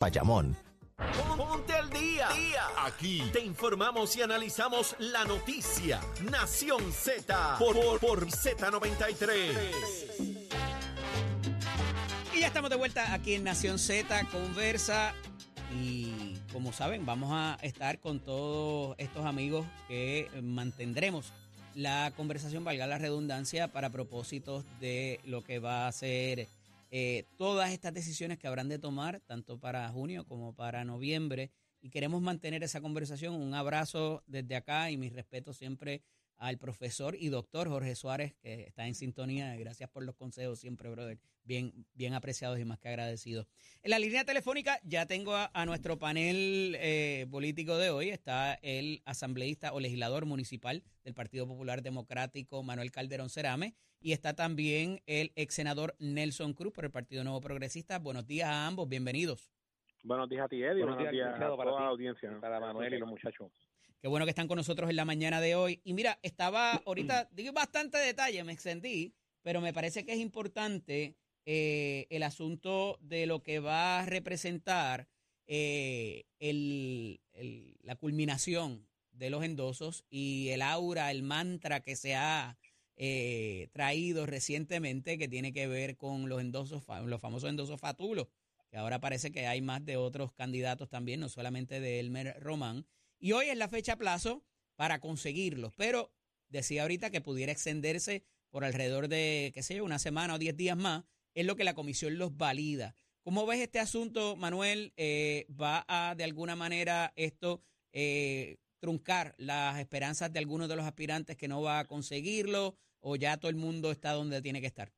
Payamón. Ponte al día. Aquí te informamos y analizamos la noticia. Nación Z por, por, por Z93. Y ya estamos de vuelta aquí en Nación Z Conversa. Y como saben, vamos a estar con todos estos amigos que mantendremos la conversación, valga la redundancia, para propósitos de lo que va a ser eh, todas estas decisiones que habrán de tomar, tanto para junio como para noviembre. Y queremos mantener esa conversación. Un abrazo desde acá y mi respeto siempre al profesor y doctor Jorge Suárez, que está en sintonía. Gracias por los consejos siempre, brother. Bien, bien apreciados y más que agradecidos. En la línea telefónica ya tengo a, nuestro panel eh, político de hoy. Está el asambleísta o legislador municipal del Partido Popular Democrático, Manuel Calderón Cerame. Y está también el ex senador Nelson Cruz por el Partido Nuevo Progresista. Buenos días a ambos, bienvenidos. Buenos días a ti, Eddie. Buenos, días, a toda la audiencia. Para Manuel y los muchachos. Qué bueno que están con nosotros en la mañana de hoy. Y mira, estaba ahorita, digo bastante detalle, me extendí, pero me parece que es importante eh, el asunto de lo que va a representar eh, la culminación de los endosos y el aura, el mantra que se ha eh, traído recientemente que tiene que ver con los endosos, los famosos endosos fatulos, que ahora parece que hay más de otros candidatos también, no solamente de Elmer Román. Y hoy es la fecha plazo para conseguirlos, pero decía ahorita que pudiera extenderse por alrededor de, qué sé yo, una semana o diez días más, es lo que la comisión los valida. ¿Cómo ves este asunto, Manuel? Eh, ¿Va a, de alguna manera, esto eh, truncar las esperanzas de algunos de los aspirantes que no va a conseguirlo o ya todo el mundo está donde tiene que estar?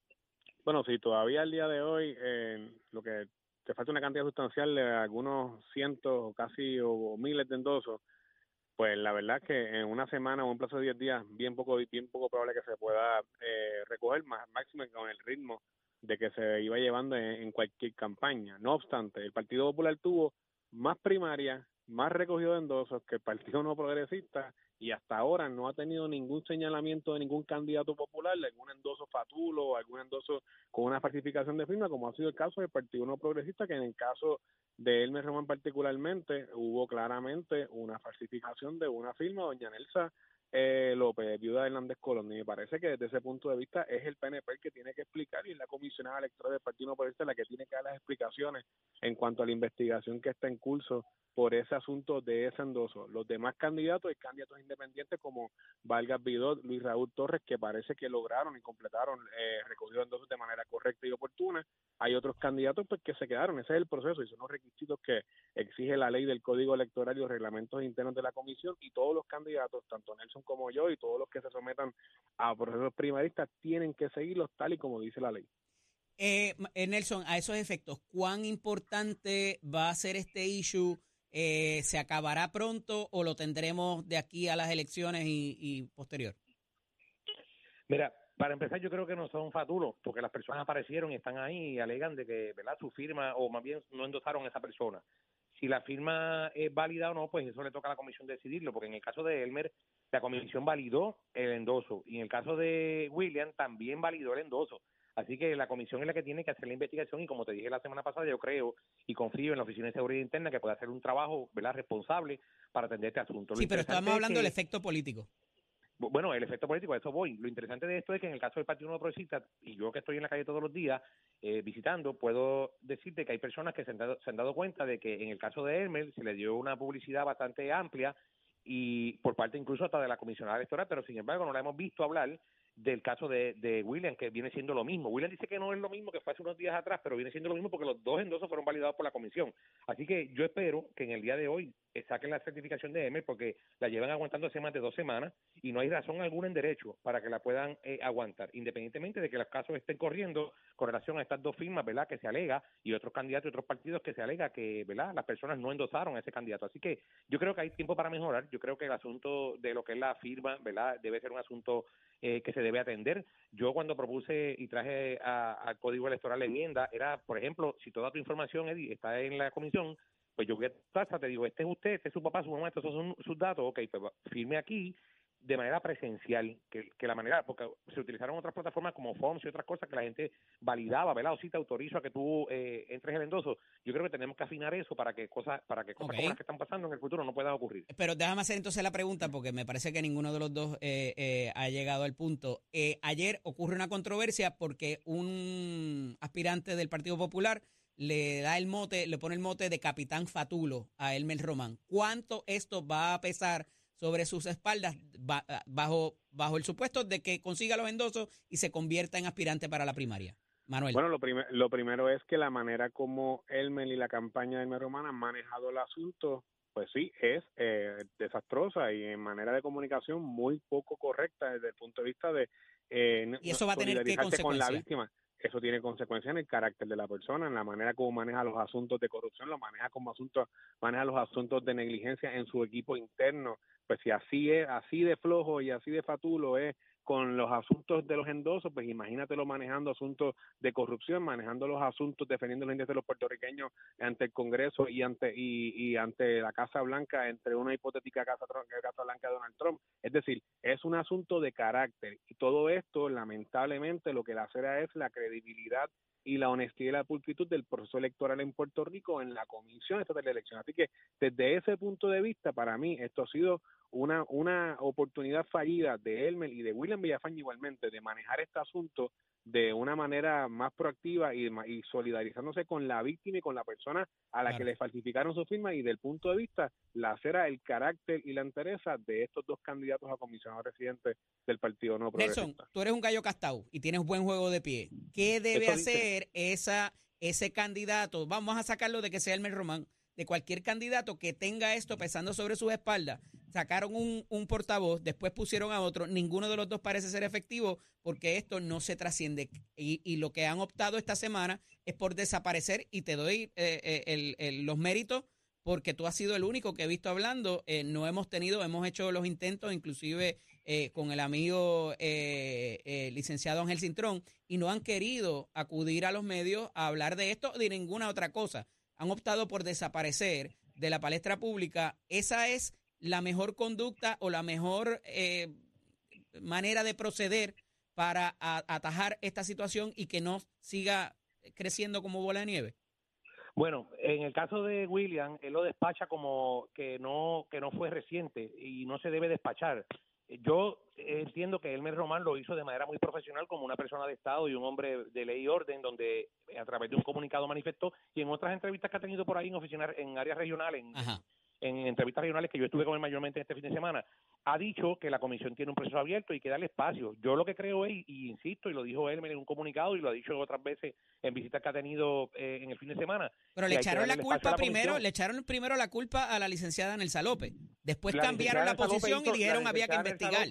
Bueno, sí, todavía al día de hoy eh, lo que te falta una cantidad sustancial de algunos cientos o casi o, miles de endosos, pues la verdad es que en una semana o un plazo de 10 días, bien poco, bien poco probable que se pueda eh, recoger, más máximo con el ritmo de que se iba llevando en, cualquier campaña. No obstante, el Partido Popular tuvo más primarias, más recogido de endosos que el Partido No Progresista y hasta ahora no ha tenido ningún señalamiento de ningún candidato popular, algún endoso fatulo o algún endoso con una falsificación de firma, como ha sido el caso del Partido No Progresista, que en el caso de Elmer Román particularmente hubo claramente una falsificación de una firma, doña Nelsa eh, López, viuda de Hernández Colón, y me parece que desde ese punto de vista es el PNP el que tiene que explicar y es la comisionada electoral del Partido la que tiene que dar las explicaciones en cuanto a la investigación que está en curso por ese asunto de ese endoso. Los demás candidatos y candidatos independientes como Vargas Vidot, Luis Raúl Torres, que parece que lograron y completaron eh, recogido endosos de manera correcta y oportuna. Hay otros candidatos pues que se quedaron. Ese es el proceso y son los requisitos que exige la ley del Código Electoral y los reglamentos internos de la Comisión y todos los candidatos, tanto Nelson como yo y todos los que se sometan a procesos primaristas, tienen que seguirlos tal y como dice la ley. Eh, eh Nelson, a esos efectos, ¿cuán importante va a ser este issue? eh, se acabará pronto o lo tendremos de aquí a las elecciones y, posterior? Mira, para empezar, yo creo que no son fatulos, porque las personas aparecieron y están ahí y alegan de que, ¿verdad? Su firma, o más bien no endosaron a esa persona. Si la firma es válida o no, pues eso le toca a la comisión decidirlo, porque en el caso de Elmer, la comisión validó el endoso, y en el caso de William también validó el endoso. Así que la comisión es la que tiene que hacer la investigación y como te dije la semana pasada, yo creo y confío en la Oficina de Seguridad Interna que puede hacer un trabajo ¿verdad? responsable para atender este asunto. sí, pero estamos hablando del efecto político. Bueno, el efecto político, a eso voy. Lo interesante de esto es que en el caso del Partido Nuevo Progresista, y yo que estoy en la calle todos los días eh, visitando, puedo decirte que hay personas que se han, dado, se han dado cuenta de que en el caso de Hermel se le dio una publicidad bastante amplia y por parte incluso hasta de la comisionada electoral, pero sin embargo no la hemos visto hablar del caso de, de William, que viene siendo lo mismo. William dice que no es lo mismo que fue hace unos días atrás, pero viene siendo lo mismo porque los dos endosos fueron validados por la comisión. Así que yo espero que en el día de hoy saquen la certificación de M porque la llevan aguantando hace más de dos semanas y no hay razón alguna en derecho para que la puedan eh, aguantar, independientemente de que los casos estén corriendo con relación a estas dos firmas, ¿verdad? Que se alega y otros candidatos y otros partidos que se alega que, ¿verdad? Las personas no endosaron a ese candidato. Así que yo creo que hay tiempo para mejorar. Yo creo que el asunto de lo que es la firma, ¿verdad? Debe ser un asunto eh, que se debe atender. Yo cuando propuse y traje al Código Electoral la enmienda, era, por ejemplo, si toda tu información está en la comisión, pues yo voy a te digo, este es usted, este es su papá, su mamá, estos son sus datos, ok, pues firme aquí de manera presencial, que, que, la manera, porque se utilizaron otras plataformas como Forms y otras cosas que la gente validaba, ¿verdad? O sí te autorizo a que tú eh, entres el endoso. Yo creo que tenemos que afinar eso para que cosas, para que cosas como las que están pasando en el futuro no puedan ocurrir. Pero déjame hacer entonces la pregunta, porque me parece que ninguno de los dos eh, eh, ha llegado al punto. ayer ocurre una controversia porque un aspirante del Partido Popular le da el mote, le pone el mote de capitán Fatulo a Elmer Román. ¿Cuánto esto va a pesar sobre sus espaldas ah, bajo, bajo el supuesto de que consiga los endosos y se convierta en aspirante para la primaria? Manuel. Bueno, lo, lo primero es que la manera como Elmer y la campaña de Elmer Román han manejado el asunto, pues sí, es eh, desastrosa y en manera de comunicación muy poco correcta desde el punto de vista de... Eh, y eso va a tener que con la víctima eso tiene consecuencias en el carácter de la persona, en la manera como maneja los asuntos de corrupción, lo maneja como asuntos, maneja los asuntos de negligencia en su equipo interno. Pues si así es, así de flojo y así de fatulo es con los asuntos de los endosos, pues imagínatelo manejando asuntos de corrupción, manejando los asuntos, defendiendo los intereses de los puertorriqueños ante el Congreso y ante y, ante la Casa Blanca, entre una hipotética Casa, Casa Blanca de Donald Trump. Es decir, es un asunto de carácter y todo esto, lamentablemente, lo que le hace es la credibilidad y la honestidad y la pulcritud del proceso electoral en Puerto Rico en la Comisión Estatal de Elección. Así que desde ese punto de vista, para mí, esto ha sido una, una oportunidad fallida de Elmer y de William Villafañe igualmente de manejar este asunto de una manera más proactiva y, y, solidarizándose con la víctima y con la persona a la que le falsificaron su firma y del punto de vista la cera el carácter y la entereza de estos dos candidatos a comisionado residente del Partido No Progresista. Nelson, tú eres un gallo castao y tienes buen juego de pie. ¿Qué debe hacer esa ese candidato? Vamos a sacarlo de que sea Elmer Román, de cualquier candidato que tenga esto pesando sobre sus espaldas sacaron un, un, portavoz, después pusieron a otro, ninguno de los dos parece ser efectivo porque esto no se trasciende. Y, y lo que han optado esta semana es por desaparecer y te doy eh, eh, el, el, los méritos porque tú has sido el único que he visto hablando. Eh, no hemos tenido, hemos hecho los intentos, inclusive con el amigo licenciado Ángel Cintrón, y no han querido acudir a los medios a hablar de esto de ninguna otra cosa. Han optado por desaparecer de la palestra pública. Esa es la mejor conducta o la mejor eh, manera de proceder para atajar esta situación y que no siga creciendo como bola de nieve? Bueno, en el caso de William, él lo despacha como que no que no fue reciente y no se debe despachar. Yo entiendo que Elmer Román lo hizo de manera muy profesional como una persona de Estado y un hombre de ley y orden, donde a través de un comunicado manifestó y en otras entrevistas que ha tenido por ahí en oficinas, en áreas regionales, en entrevistas regionales que yo estuve con él mayormente este fin de semana, ha dicho que la comisión tiene un proceso abierto y que darle espacio. Yo lo que creo es, y insisto, y lo dijo él en un comunicado y lo ha dicho otras veces en visitas que ha tenido eh, en el fin de semana. Pero le echaron la culpa primero, le echaron primero la culpa a la licenciada Nelsa López. Después cambiaron la posición y dijeron había que investigar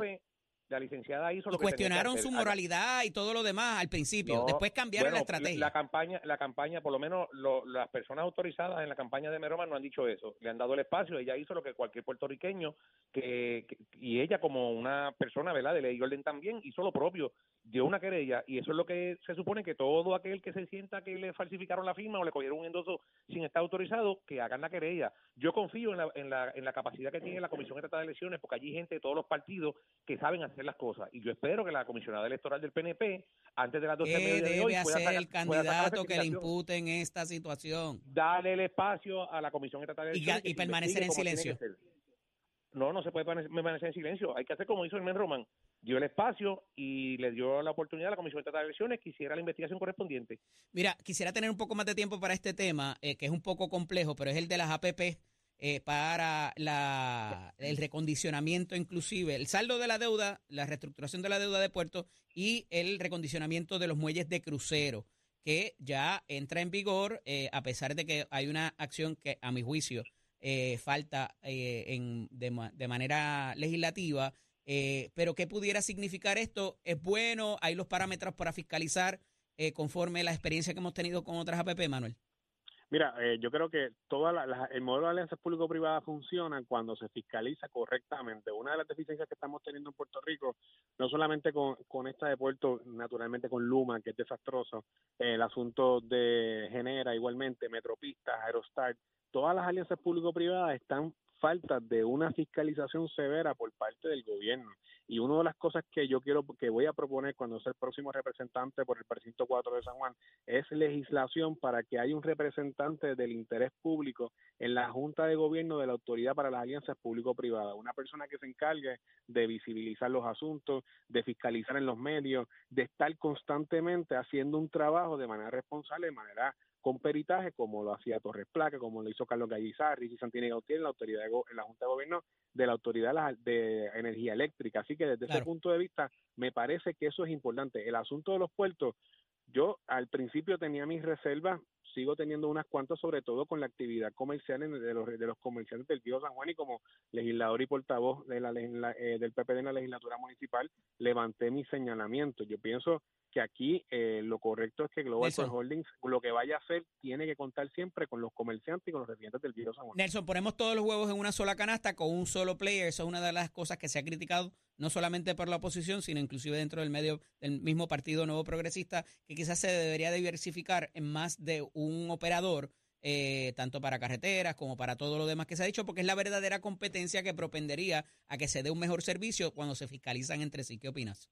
la licenciada hizo lo que cuestionaron su moralidad y todo lo demás al principio. Después cambiaron la estrategia. La, campaña, la campaña, por lo menos las personas autorizadas en la campaña de Meroma no han dicho eso. Le han dado el espacio. Ella hizo lo que cualquier puertorriqueño que, y ella como una persona, ¿verdad? De ley y orden también hizo lo propio. Dio una querella y eso es lo que se supone que todo aquel que se sienta que le falsificaron la firma o le cogieron un endoso sin estar autorizado, que hagan la querella. Yo confío en la, en la, en la capacidad que tiene la Comisión Estatal de Elecciones porque allí hay gente de todos los partidos que saben hacer las cosas. Y yo espero que la comisionada electoral del PNP, antes de las 12 ¿Qué de hoy, hacer el candidato que le impute en esta situación? Dale el espacio a la Comisión Estatal de Elecciones. Y, permanecer en silencio. No, no se puede permanecer en silencio. Hay que hacer como hizo el Men Roman. Dio el espacio y le dio la oportunidad a la Comisión Estatal de Elecciones que hiciera la investigación correspondiente. Mira, quisiera tener un poco más de tiempo para este tema, eh, que es un poco complejo, pero es el de las APP eh, para la, el recondicionamiento inclusive, el saldo de la deuda, la reestructuración de la deuda de puerto y el recondicionamiento de los muelles de crucero, que ya entra en vigor eh, a pesar de que hay una acción que a mi juicio eh, falta en, de, de, manera legislativa. pero ¿qué pudiera significar esto? ¿Es bueno? ¿Hay los parámetros para fiscalizar conforme la experiencia que hemos tenido con otras APP, Manuel? Mira, eh, yo creo que toda la, el modelo de alianzas público-privadas funciona cuando se fiscaliza correctamente. Una de las deficiencias que estamos teniendo en Puerto Rico, no solamente con, esta de Puerto, naturalmente con Luma, que es desastroso, el asunto de Genera igualmente, Metropistas, Aerostar, todas las alianzas público-privadas están falta de una fiscalización severa por parte del gobierno. Y una de las cosas que yo quiero, que voy a proponer cuando sea el próximo representante por el precinto 4 de San Juan, es legislación para que haya un representante del interés público en la Junta de Gobierno de la Autoridad para las Alianzas Público-Privadas. Una persona que se encargue de visibilizar los asuntos, de fiscalizar en los medios, de estar constantemente haciendo un trabajo de manera responsable, de manera con peritaje, como lo hacía Torres Placa, como lo hizo Carlos Gallizar, y Santini Gautier en la autoridad en la Junta de Gobierno de la Autoridad de Energía Eléctrica. Así que desde ese punto de vista, me parece que eso es importante. El asunto de los puertos, yo al principio tenía mis reservas, sigo teniendo unas cuantas, sobre todo con la actividad comercial de los, de los comerciantes del Tío San Juan y como legislador y portavoz de la, eh, del PPD en la legislatura municipal, levanté mi señalamiento. Yo pienso que aquí eh, lo correcto es que Global Holdings lo que vaya a hacer tiene que contar siempre con los comerciantes y con los residentes del Vío San Juan. Nelson, ponemos todos los huevos en una sola canasta con un solo player. Eso es una de las cosas que se ha criticado no solamente por la oposición, sino inclusive dentro del medio del mismo Partido Nuevo Progresista, que quizás se debería diversificar en más de un operador. Eh, tanto para carreteras como para todo lo demás que se ha dicho, porque es la verdadera competencia que propendería a que se dé un mejor servicio cuando se fiscalizan entre sí. ¿Qué opinas?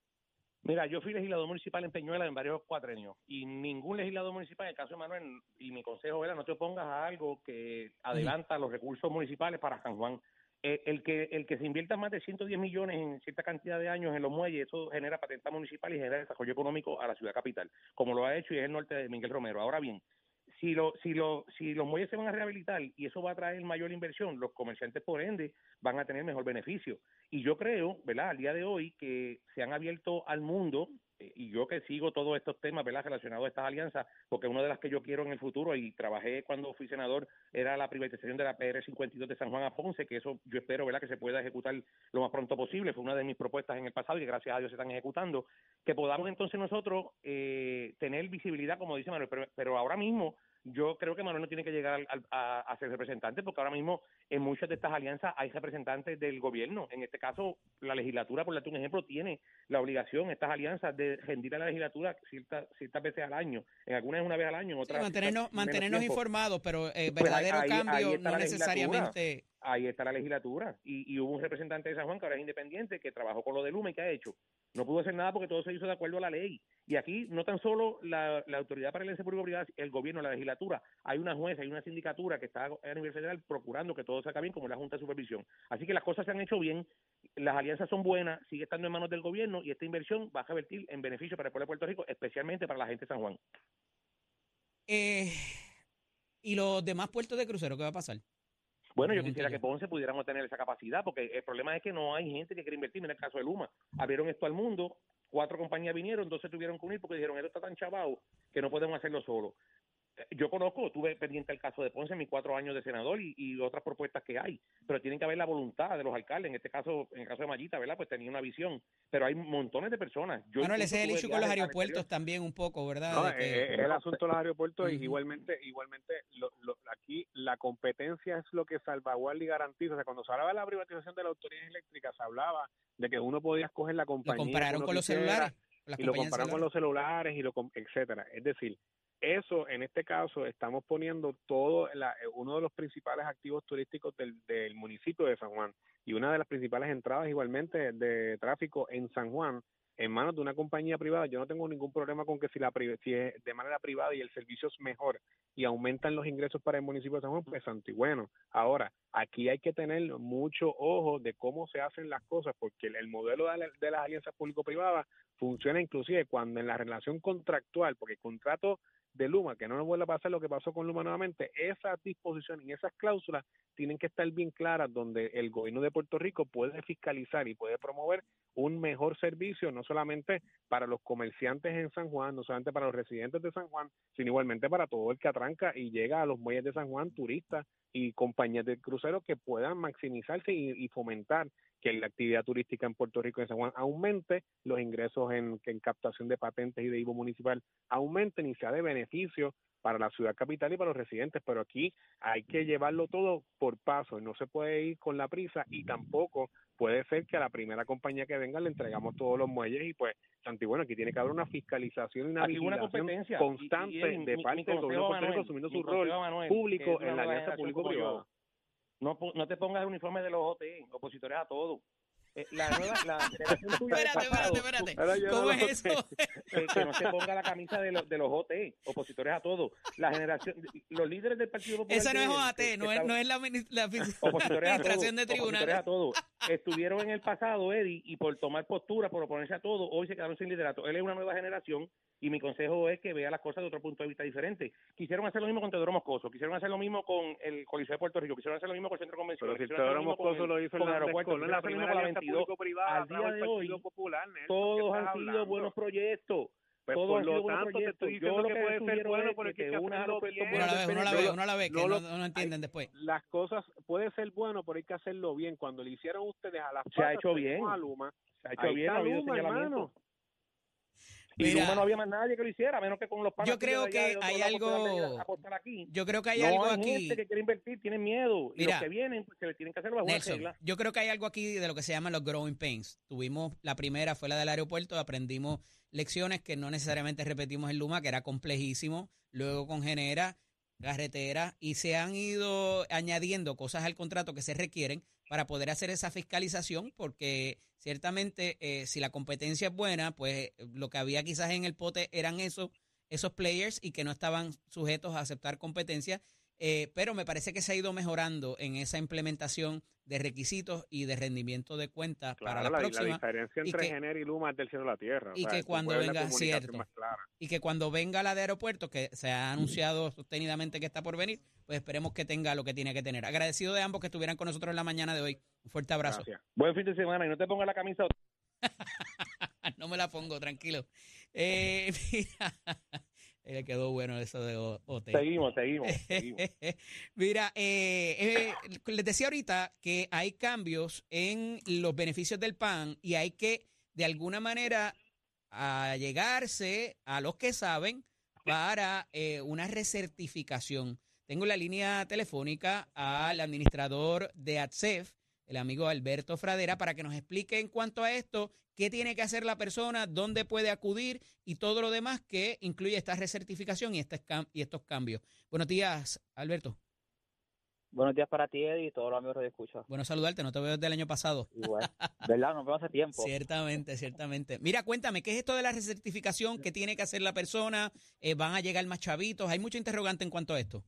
Mira, yo fui legislador municipal en Peñuela en varios cuatrenios y ningún legislador municipal, en el caso de Manuel, y mi consejo era no te opongas a algo que adelanta los recursos municipales para San Juan. Eh, el, que el que se invierta más de 110 millones en cierta cantidad de años en los muelles, eso genera patenta municipal y genera desarrollo económico a la ciudad capital, como lo ha hecho y es el norte de Miguel Romero. Ahora bien, si, lo, si, lo, si los muelles se van a rehabilitar y eso va a traer mayor inversión, los comerciantes por ende van a tener mejor beneficio. Y yo creo, ¿verdad?, al día de hoy que se han abierto al mundo eh, y yo que sigo todos estos temas ¿verdad? relacionados a estas alianzas, porque una de las que yo quiero en el futuro, y trabajé cuando fui senador, era la privatización de la PR52 de San Juan a Ponce, que eso yo espero ¿verdad? que se pueda ejecutar lo más pronto posible, fue una de mis propuestas en el pasado y gracias a Dios se están ejecutando, que podamos entonces nosotros eh, tener visibilidad, como dice Manuel, pero ahora mismo yo creo que Manuel no tiene que llegar a, ser representante porque ahora mismo en muchas de estas alianzas hay representantes del gobierno. En este caso, la legislatura, por darte un ejemplo, tiene la obligación, estas alianzas, de rendir a la legislatura ciertas, ciertas veces al año. En algunas una vez al año, en otras. mantenernos mantenernos informados, pero eh, pues verdadero cambio no necesariamente. Ahí está la legislatura. Y, y, hubo un representante de San Juan que ahora es independiente, que trabajó con lo de Luma y que ha hecho. No pudo hacer nada porque todo se hizo de acuerdo a la ley. Y aquí no tan solo la, Autoridad para el Público Privado, el gobierno, la legislatura, hay una jueza, hay una sindicatura que está a nivel federal procurando que todo salga bien, como la Junta de Supervisión. Así que las cosas se han hecho bien, las alianzas son buenas, sigue estando en manos del gobierno y esta inversión va a revertir en beneficio para el pueblo de Puerto Rico, especialmente para la gente de San Juan. Eh, ¿Y los demás puertos de crucero qué va a pasar? Bueno, yo quisiera que Ponce pudiéramos tener esa capacidad, porque el problema es que no hay gente que quiere invertir. En el caso de Luma, abrieron esto al mundo, cuatro compañías vinieron, dos se tuvieron que unir porque dijeron, esto está tan chavado que no podemos hacerlo solo yo conozco, tuve pendiente el caso de Ponce en mis cuatro años de senador y, otras propuestas que hay, pero tienen que haber la voluntad de los alcaldes. En este caso, en el caso de Mayita, ¿verdad? Pues tenía una visión, pero hay montones de personas. Yo bueno, ese es el issue con los aeropuertos también un poco, ¿verdad? No, es, el asunto de los aeropuertos y igualmente, igualmente aquí la competencia es lo que salvaguarda y garantiza. O sea, cuando se hablaba de la privatización de la autoridad eléctrica, se hablaba de que uno podía escoger la compañía. Lo compararon con los celulares. Y lo compararon con los celulares y lo etcétera. Es decir, eso, en este caso, estamos poniendo todo, la, uno de los principales activos turísticos del, municipio de San Juan y una de las principales entradas igualmente de tráfico en San Juan en manos de una compañía privada, yo no tengo ningún problema con que si, la, si es de manera privada y el servicio es mejor y aumentan los ingresos para el municipio de San Juan, pues bueno. Ahora, aquí hay que tener mucho ojo de cómo se hacen las cosas, porque el, modelo de, de las alianzas público-privadas funciona inclusive cuando en la relación contractual, porque el contrato de Luma, que no nos vuelva a pasar lo que pasó con Luma nuevamente, esas disposiciones y esas cláusulas tienen que estar bien claras donde el gobierno de Puerto Rico puede fiscalizar y puede promover un mejor servicio, no solamente para los comerciantes en San Juan, no solamente para los residentes de San Juan, sino igualmente para todo el que atranca y llega a los muelles de San Juan, turistas y compañías de cruceros que puedan maximizarse y, fomentar que la actividad turística en Puerto Rico y en San Juan aumente, los ingresos en, en captación de patentes y de IVO municipal aumenten y sea de beneficio para la ciudad capital y para los residentes, pero aquí hay que llevarlo todo por paso, no se puede ir con la prisa y tampoco puede ser que a la primera compañía que venga le entregamos todos los muelles y pues bueno, aquí tiene que haber una fiscalización y una vigilación constante de parte del gobierno asumiendo su rol público en la alianza público-privada. No, no te pongas el uniforme de los OT, opositores a todo. Eh, la nueva, la espérate, espérate, espérate. ¿Cómo es eso? Que, no se ponga la camisa de, los, de los OT, opositores a todo. La generación, los líderes del Partido Popular. Esa no es OAT, no, es, no es la, la administración de tribunales. a todo. Estuvieron en el pasado, Eddie, y por tomar postura, por oponerse a todo, hoy se quedaron sin liderato. Él es una nueva generación y mi consejo es que vea las cosas de otro punto de vista diferente. Quisieron hacer lo mismo con Teodoro Moscoso, quisieron hacer lo mismo con el Coliseo de Puerto Rico, quisieron hacer lo mismo con el Centro Convencional. Pero si Teodoro Moscoso lo hizo en el aeropuerto, no la primera alianza público-privada al día de hoy, Popular, todos han sido buenos proyectos. Pues por lo tanto, te estoy diciendo que, puede ser bueno porque que, que una uno la ve, uno la ve, que no, no, entienden después. Las cosas puede ser bueno, pero hay que hacerlo bien. Cuando le hicieron ustedes a las se ha hecho bien. A Luma, se ha hecho bien, ha habido señalamiento. Y Luma no había más nadie que lo hiciera, menos que con los Yo creo que hay algo. Aquí. Yo creo que hay algo hay aquí. Gente que quiere invertir, tienen miedo. y los que vienen, pues, que le tienen que hacer Nelson, Yo creo que hay algo aquí de lo que se llama los growing pains. Tuvimos la primera, fue la del aeropuerto, aprendimos lecciones que no necesariamente repetimos en Luma, que era complejísimo. Luego con Genera, carretera, y se han ido añadiendo cosas al contrato que se requieren para poder hacer esa fiscalización, porque ciertamente eh, si la competencia es buena, pues lo que había quizás en el pote eran esos, esos players y que no estaban sujetos a aceptar competencia, eh, pero me parece que se ha ido mejorando en esa implementación de requisitos y de rendimiento de cuentas para la, próxima. La diferencia entre Gener y Luma es del cielo a la tierra. Y que cuando venga, cierto, y que cuando venga la de aeropuerto, que se ha anunciado sostenidamente que está por venir, pues esperemos que tenga lo que tiene que tener. Agradecido de ambos que estuvieran con nosotros en la mañana de hoy. Un fuerte abrazo. Buen fin de semana y no te pongas la camisa. no me la pongo, tranquilo. Eh, mira. Le quedó bueno eso de OT. Seguimos, seguimos. Mira, eh, eh, les decía ahorita que hay cambios en los beneficios del PAN y hay que, de alguna manera, allegarse a los que saben para eh, una recertificación. Tengo la línea telefónica al administrador de ATSEF, el amigo Alberto Fradera, para que nos explique en cuanto a esto qué tiene que hacer la persona, dónde puede acudir y todo lo demás que incluye esta recertificación y, este, y estos cambios. Buenos días, Alberto. Buenos días para ti, Eddie, y todos los amigos de escucha. Bueno, saludarte, no te veo desde el año pasado. Igual, ¿verdad? Nos vemos hace tiempo. ciertamente, ciertamente. Mira, cuéntame, ¿qué es esto de la recertificación? ¿Qué tiene que hacer la persona? Eh, ¿Van a llegar más chavitos? Hay mucho interrogante en cuanto a esto.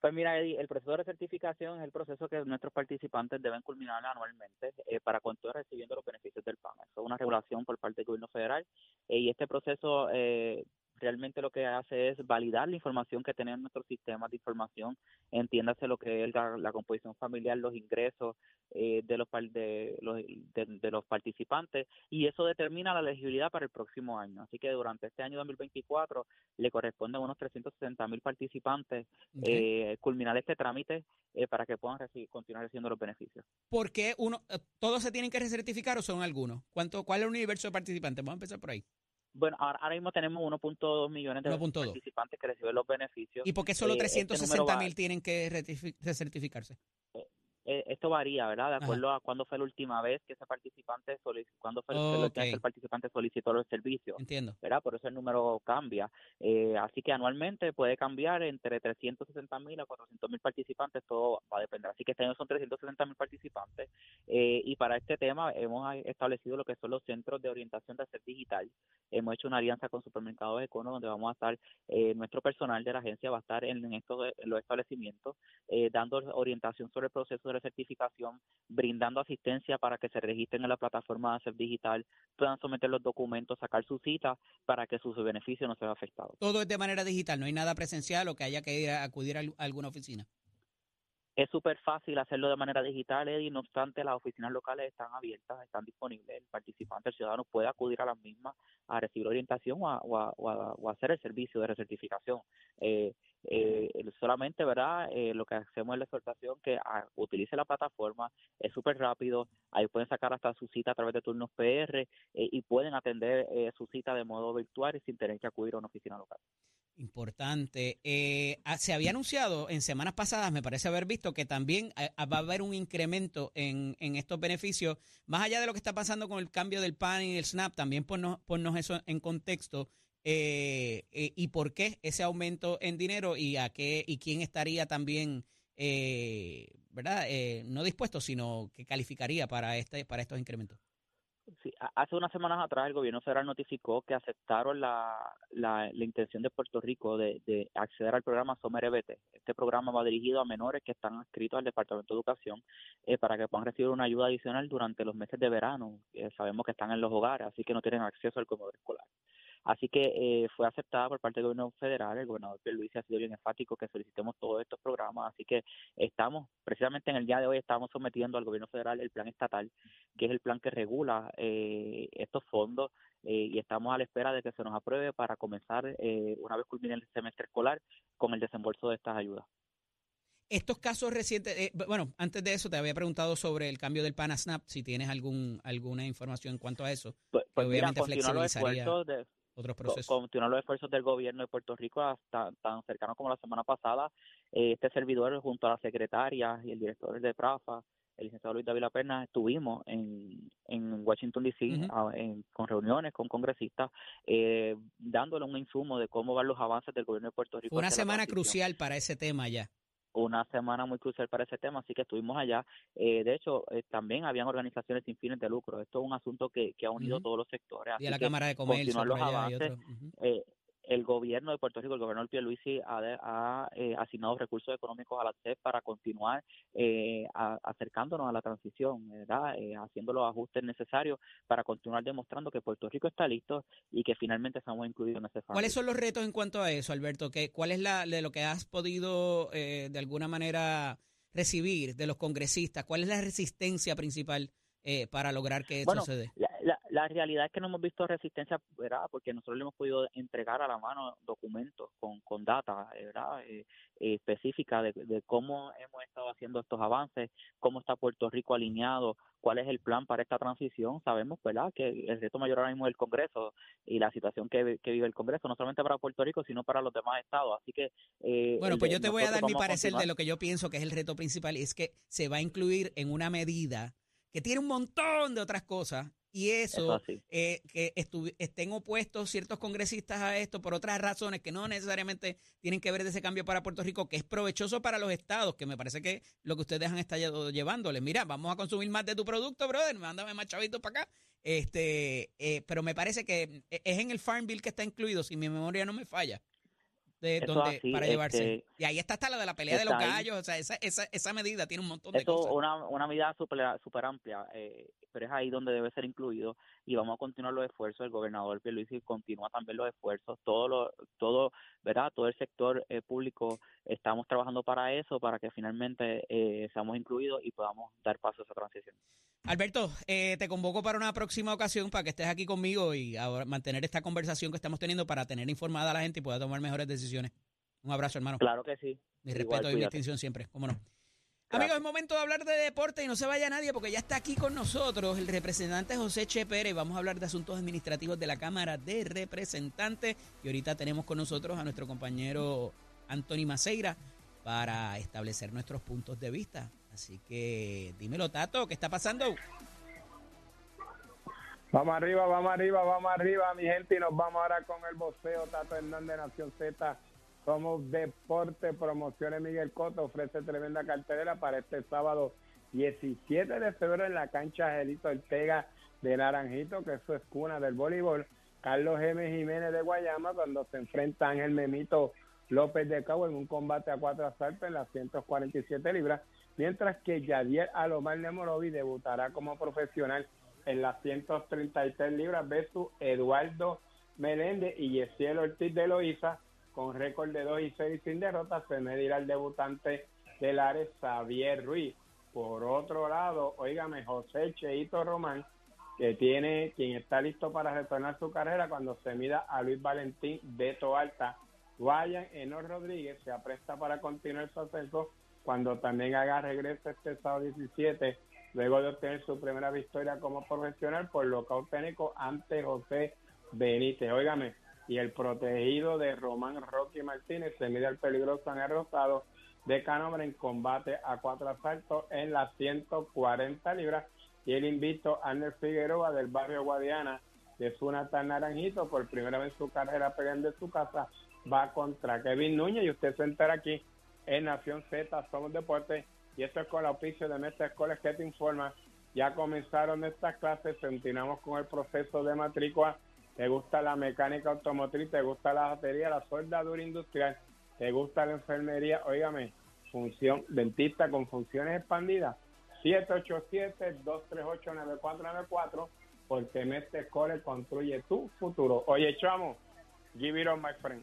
Pues mira, el proceso de certificación es el proceso que nuestros participantes deben culminar anualmente eh, para continuar recibiendo los beneficios del PAN. Eso es una regulación por parte del gobierno federal eh, y este proceso eh, realmente lo que hace es validar la información que tenemos en nuestros sistemas de información, entiéndase lo que es la, composición familiar, los ingresos eh, de, los, de, los, de, los participantes y eso determina la elegibilidad para el próximo año. Así que durante este año 2024 le corresponde a unos 360 mil participantes eh, culminar este trámite eh, para que puedan continuar recibiendo los beneficios. ¿Por qué uno, todos se tienen que recertificar o son algunos? ¿Cuánto, ¿Cuál es el universo de participantes? Vamos a empezar por ahí. Bueno, ahora, mismo tenemos 1.2 millones de participantes que reciben los beneficios. ¿Y por qué solo 360 eh, mil tienen que recertificarse? Eh, eh, esto varía, ¿verdad? De acuerdo a cuándo fue la última vez que ese participante solicitó, cuándo fue que el participante solicitó los servicios. Entiendo. ¿Verdad? Por eso el número cambia. Eh, así que anualmente puede cambiar entre 360 mil a 400 mil participantes, todo va a depender. Así que este año son 360 mil participantes eh, y para este tema hemos establecido lo que son los centros de orientación de hacer digital. Hemos hecho una alianza con supermercados econo donde vamos a estar, nuestro personal de la agencia va a estar en, estos en los establecimientos dando orientación sobre el proceso de certificación, brindando asistencia para que se registren en la plataforma de ACEP Digital, puedan someter los documentos, sacar su cita para que su, beneficio no se vea afectado. Todo es de manera digital, no hay nada presencial o que haya que ir a acudir a alguna oficina. Es súper fácil hacerlo de manera digital, Eddie, no obstante las oficinas locales están abiertas, están disponibles, el participante, el ciudadano puede acudir a las mismas a recibir orientación o a, o hacer el servicio de recertificación. Eh, eh, solamente, ¿verdad? Eh, lo que hacemos es la exhortación que ah, utilice la plataforma, es súper rápido, ahí pueden sacar hasta su cita a través de turnos PR eh, y pueden atender eh, su cita de modo virtual y sin tener que acudir a una oficina local. Importante. Eh, ah, se había anunciado en semanas pasadas, me parece haber visto, que también eh, ah, va a haber un incremento en, en, estos beneficios, más allá de lo que está pasando con el cambio del PAN y el SNAP, también ponnos, ponnos eso en contexto eh, y por qué ese aumento en dinero y a qué y quién estaría también ¿verdad? Eh, no dispuesto, sino que calificaría para, este, para estos incrementos. Sí, hace unas semanas atrás el gobierno federal notificó que aceptaron la, la, intención de Puerto Rico de, de, acceder al programa Somer EBT. Este programa va dirigido a menores que están inscritos al Departamento de Educación eh, para que puedan recibir una ayuda adicional durante los meses de verano. sabemos que están en los hogares, así que no tienen acceso al comedor escolar. Así que eh, fue aceptada por parte del gobierno federal, el gobernador Luis ha sido bien enfático que solicitemos todos estos programas, así que estamos, precisamente en el día de hoy estamos sometiendo al gobierno federal el plan estatal, que es el plan que regula eh, estos fondos eh, y estamos a la espera de que se nos apruebe para comenzar, una vez culmine el semestre escolar, con el desembolso de estas ayudas. Estos casos recientes, bueno, antes de eso te había preguntado sobre el cambio del PANASNAP, si tienes algún alguna información en cuanto a eso. Pues, pues obviamente flexibilizaría. De, otros procesos. Continuar los esfuerzos del gobierno de Puerto Rico hasta tan cercano como la semana pasada. Eh, este servidor, junto a la secretaria y el director de PRAFA, el licenciado Luis David Perna, estuvimos en, en Washington, D.C. con reuniones con congresistas, eh, dándole un insumo de cómo van los avances del gobierno de Puerto Rico. una semana crucial para ese tema ya una semana muy crucial para ese tema, así que estuvimos allá. Eh, de hecho, eh, también habían organizaciones sin fines de lucro. Esto es un asunto que, que ha unido todos los sectores. Y a la Cámara de Comercio. los avances, el gobierno de Puerto Rico, el gobernador Pierluisi ha, ha eh, asignado recursos económicos a la CEP para continuar eh, acercándonos a la transición, ¿verdad? Eh, haciendo los ajustes necesarios para continuar demostrando que Puerto Rico está listo y que finalmente estamos incluidos en ese fase. ¿Cuáles son los retos en cuanto a eso, Alberto? ¿Qué, ¿Cuál es la de lo que has podido de alguna manera recibir de los congresistas? ¿Cuál es la resistencia principal para lograr que eso se dé? La realidad es que no hemos visto resistencia, ¿verdad? Porque nosotros le hemos podido entregar a la mano documentos con, con data, ¿verdad? Eh, eh, específica de, cómo hemos estado haciendo estos avances, cómo está Puerto Rico alineado, cuál es el plan para esta transición. Sabemos, ¿verdad?, que el reto mayor ahora mismo es el Congreso y la situación que, vive el Congreso, no solamente para Puerto Rico, sino para los demás estados. Así que. Eh, bueno, pues yo te voy a dar mi parecer de lo que yo pienso que es el reto principal, y es que se va a incluir en una medida que tiene un montón de otras cosas y eso, eh, que estén opuestos ciertos congresistas a esto por otras razones que no necesariamente tienen que ver de ese cambio para Puerto Rico, que es provechoso para los estados, que me parece que lo que ustedes han estado llevándoles. Mira, vamos a consumir más de tu producto, brother, mándame más chavitos para acá. Este, eh, pero me parece que es en el Farm Bill que está incluido, si mi memoria no me falla de donde, para llevarse. Este, y ahí está hasta la de la pelea de los gallos, o sea, esa, esa, esa medida tiene un montón de cosas. Una, una medida súper super amplia, eh, pero es ahí donde debe ser incluido y vamos a continuar los esfuerzos. El gobernador Pierluisi continúa también los esfuerzos, todo, lo, todo, ¿verdad? todo el sector eh, público estamos trabajando para eso, para que finalmente eh, seamos incluidos y podamos dar paso a esa transición. Alberto, eh, te convoco para una próxima ocasión para que estés aquí conmigo y ahora mantener esta conversación que estamos teniendo para tener informada a la gente y pueda tomar mejores decisiones. Un abrazo, hermano. Claro que sí. Mi respeto y mi distinción siempre, cómo no. Amigos, es momento de hablar de deporte y no se vaya nadie porque ya está aquí con nosotros el representante José Che Pérez. Vamos a hablar de asuntos administrativos de la Cámara de Representantes y ahorita tenemos con nosotros a nuestro compañero Anthony Maceira para establecer nuestros puntos de vista. Así que dímelo, Tato, ¿qué está pasando? Vamos arriba, vamos arriba, vamos arriba, mi gente, y nos vamos ahora con el boxeo. Tato Hernández, Nación Z. Somos Deporte Promociones Miguel Coto. Ofrece tremenda cartelera para este sábado 17 de febrero en la cancha Angelito Ortega de Naranjito, que eso es cuna del voleibol. Carlos M. Jiménez de Guayama, cuando se enfrenta a Ángel Memito López de Cabo en un combate a cuatro asaltos en las 147 libras mientras que Yadier Alomar Nemorovi debutará como profesional en las 133 libras versus Eduardo Meléndez y Yesiel Ortiz de Loíza con récord de 2 y 6 sin derrotas se medirá el debutante del Ares Xavier Ruiz. Por otro lado, oígame, José Cheito Román, que tiene quien está listo para retornar su carrera cuando se mida a Luis Valentín Beto Alta. Guayan Enor Rodríguez se apresta para continuar su ascenso cuando también haga regreso este sábado 17, luego de obtener su primera victoria como profesional por local técnico ante José Benítez. Óigame, y el protegido de Román Rocky Martínez se mide al peligroso en el Rosado de Canobre en combate a cuatro asaltos en las 140 libras y el invito Ander Figueroa del barrio Guadiana de Sunatan Naranjito por primera vez en su carrera peleando en su casa va contra Kevin Núñez y usted se entera aquí en Nación Z, Somos Deportes, y esto es con el auspicio de nuestra escuela que te informa. Ya comenzaron estas clases, continuamos con el proceso de matrícula. ¿Te gusta la mecánica automotriz? ¿Te gusta la batería, la soldadura industrial? ¿Te gusta la enfermería? Óigame, función dentista con funciones expandidas. 787-238-9494 porque Mestre Core construye tu futuro. Oye, chamo, give it on, my friend.